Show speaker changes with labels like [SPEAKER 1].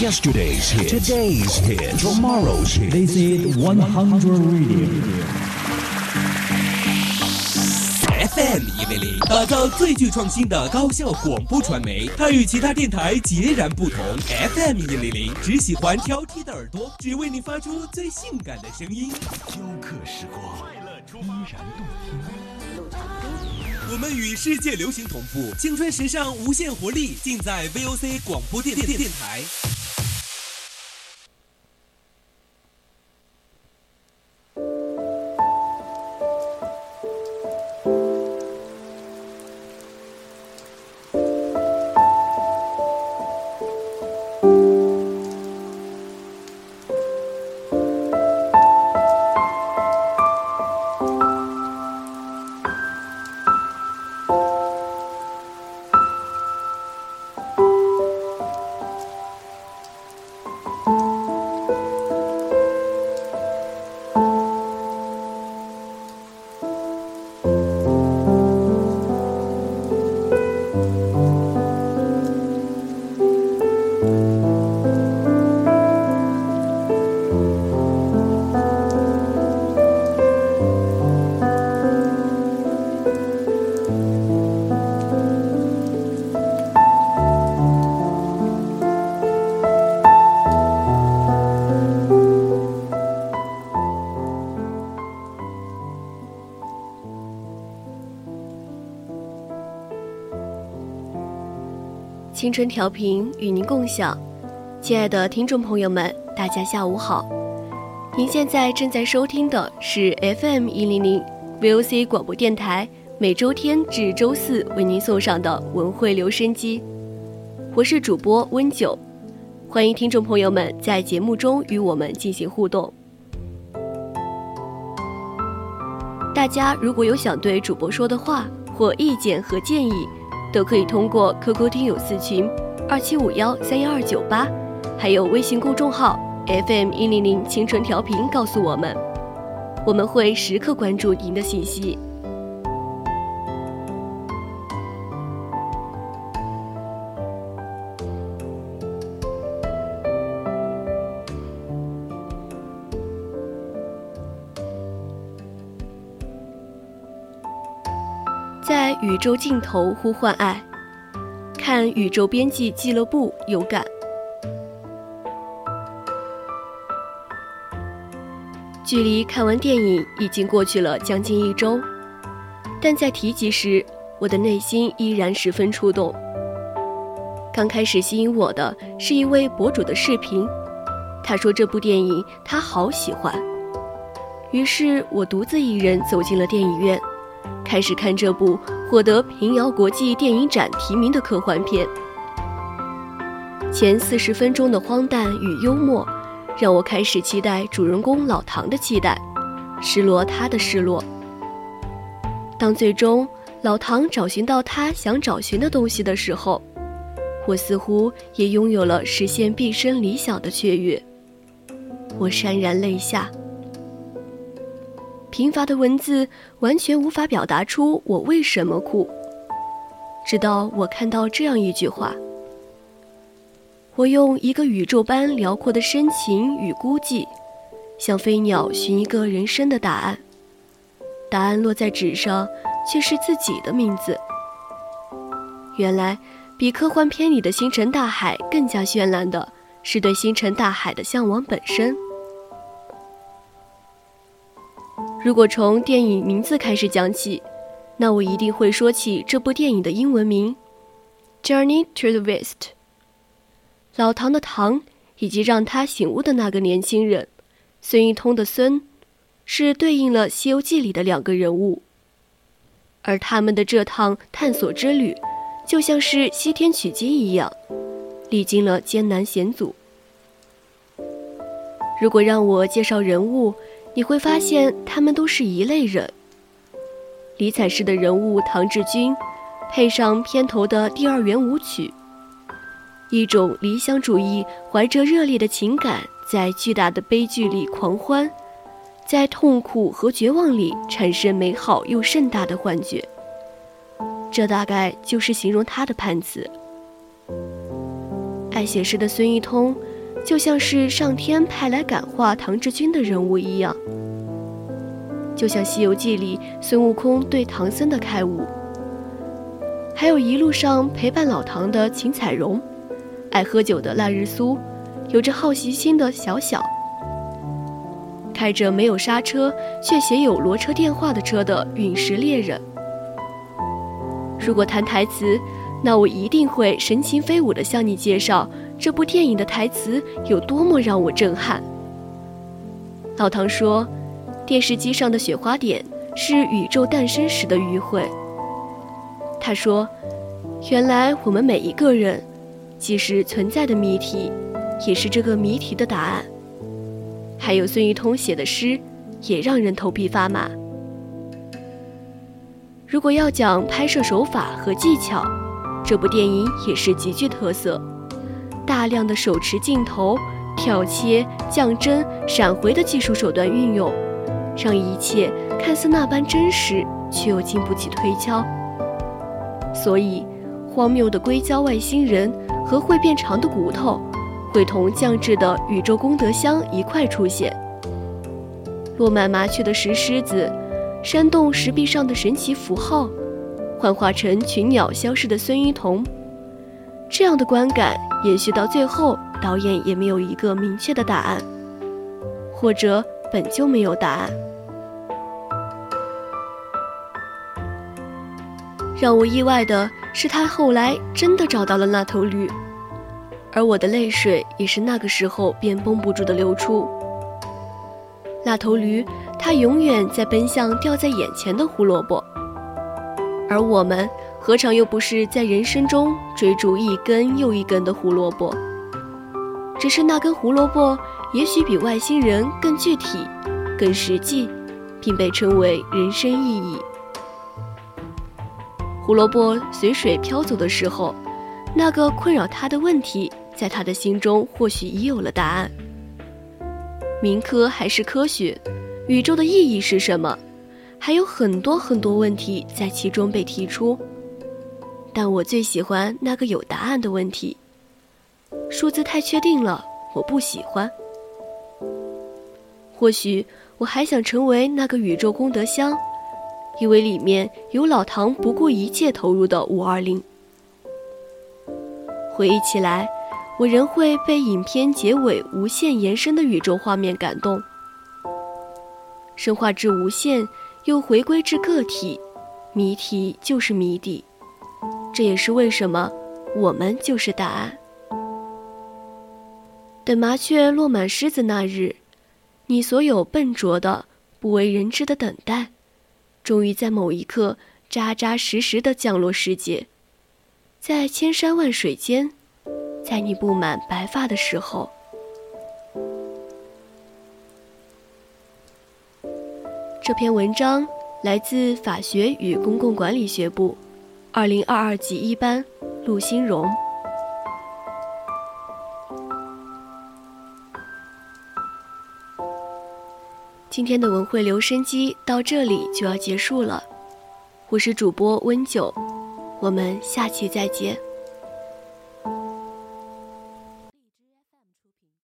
[SPEAKER 1] Yesterday's hit, today's hit, tomorrow's hit.
[SPEAKER 2] This is 100 Radio.
[SPEAKER 3] FM 一零零，打造最具创新的高效广播传媒。它与其他电台截然不同。FM 一零零只喜欢挑剔的耳朵，只为你发出最性感的声音。
[SPEAKER 1] 雕刻时光，依然动听。
[SPEAKER 3] 我们与世界流行同步，青春时尚无限活力，尽在 VOC 广播电电电台。
[SPEAKER 4] 青春调频与您共享，亲爱的听众朋友们，大家下午好。您现在正在收听的是 FM 一零零 VOC 广播电台，每周天至周四为您送上的文汇留声机。我是主播温九，欢迎听众朋友们在节目中与我们进行互动。大家如果有想对主播说的话或意见和建议，都可以通过 QQ 听友四群二七五幺三幺二九八，还有微信公众号 FM 一零零青春调频告诉我们，我们会时刻关注您的信息。宇宙尽头呼唤爱，看宇宙边际俱乐部有感。距离看完电影已经过去了将近一周，但在提及时，我的内心依然十分触动。刚开始吸引我的是一位博主的视频，他说这部电影他好喜欢，于是我独自一人走进了电影院。开始看这部获得平遥国际电影展提名的科幻片，前四十分钟的荒诞与幽默，让我开始期待主人公老唐的期待，失落他的失落。当最终老唐找寻到他想找寻的东西的时候，我似乎也拥有了实现毕生理想的雀跃，我潸然泪下。贫乏的文字完全无法表达出我为什么哭。直到我看到这样一句话：我用一个宇宙般辽阔的深情与孤寂，向飞鸟寻一个人生的答案。答案落在纸上，却是自己的名字。原来，比科幻片里的星辰大海更加绚烂的是对星辰大海的向往本身。如果从电影名字开始讲起，那我一定会说起这部电影的英文名《Journey to the West》。老唐的唐，以及让他醒悟的那个年轻人，孙一通的孙，是对应了《西游记》里的两个人物。而他们的这趟探索之旅，就像是西天取经一样，历经了艰难险阻。如果让我介绍人物，你会发现，他们都是一类人。李彩式的人物唐志军，配上片头的第二圆舞曲，一种理想主义，怀着热烈的情感，在巨大的悲剧里狂欢，在痛苦和绝望里产生美好又盛大的幻觉。这大概就是形容他的判词。爱写诗的孙一通，就像是上天派来感化唐志军的人物一样，就像《西游记》里孙悟空对唐僧的开悟，还有一路上陪伴老唐的秦彩荣，爱喝酒的腊日苏，有着好奇心的小小。开着没有刹车却写有罗车电话的车的陨石猎人。如果谈台词，那我一定会神情飞舞地向你介绍这部电影的台词有多么让我震撼。老唐说，电视机上的雪花点是宇宙诞生时的余晖。他说，原来我们每一个人，既是存在的谜题，也是这个谜题的答案。还有孙一通写的诗，也让人头皮发麻。如果要讲拍摄手法和技巧，这部电影也是极具特色，大量的手持镜头、跳切、降帧、闪回的技术手段运用，让一切看似那般真实，却又经不起推敲。所以，荒谬的硅胶外星人和会变长的骨头。会同降智的宇宙功德箱一块出现，落满麻雀的石狮子，山洞石壁上的神奇符号，幻化成群鸟消失的孙一彤，这样的观感延续到最后，导演也没有一个明确的答案，或者本就没有答案。让我意外的是，他后来真的找到了那头驴。而我的泪水也是那个时候便绷不住的流出。那头驴，它永远在奔向掉在眼前的胡萝卜，而我们何尝又不是在人生中追逐一根又一根的胡萝卜？只是那根胡萝卜也许比外星人更具体、更实际，并被称为人生意义。胡萝卜随水飘走的时候，那个困扰他的问题。在他的心中，或许已有了答案。民科还是科学？宇宙的意义是什么？还有很多很多问题在其中被提出。但我最喜欢那个有答案的问题。数字太确定了，我不喜欢。或许我还想成为那个宇宙功德箱，因为里面有老唐不顾一切投入的五二零。回忆起来。我仍会被影片结尾无限延伸的宇宙画面感动，生化至无限，又回归至个体，谜题就是谜底，这也是为什么我们就是答案。等麻雀落满狮子那日，你所有笨拙的、不为人知的等待，终于在某一刻扎扎实实的降落世界，在千山万水间。在你布满白发的时候，这篇文章来自法学与公共管理学部，二零二二级一班，陆欣荣。今天的文汇留声机到这里就要结束了，我是主播温九，我们下期再见。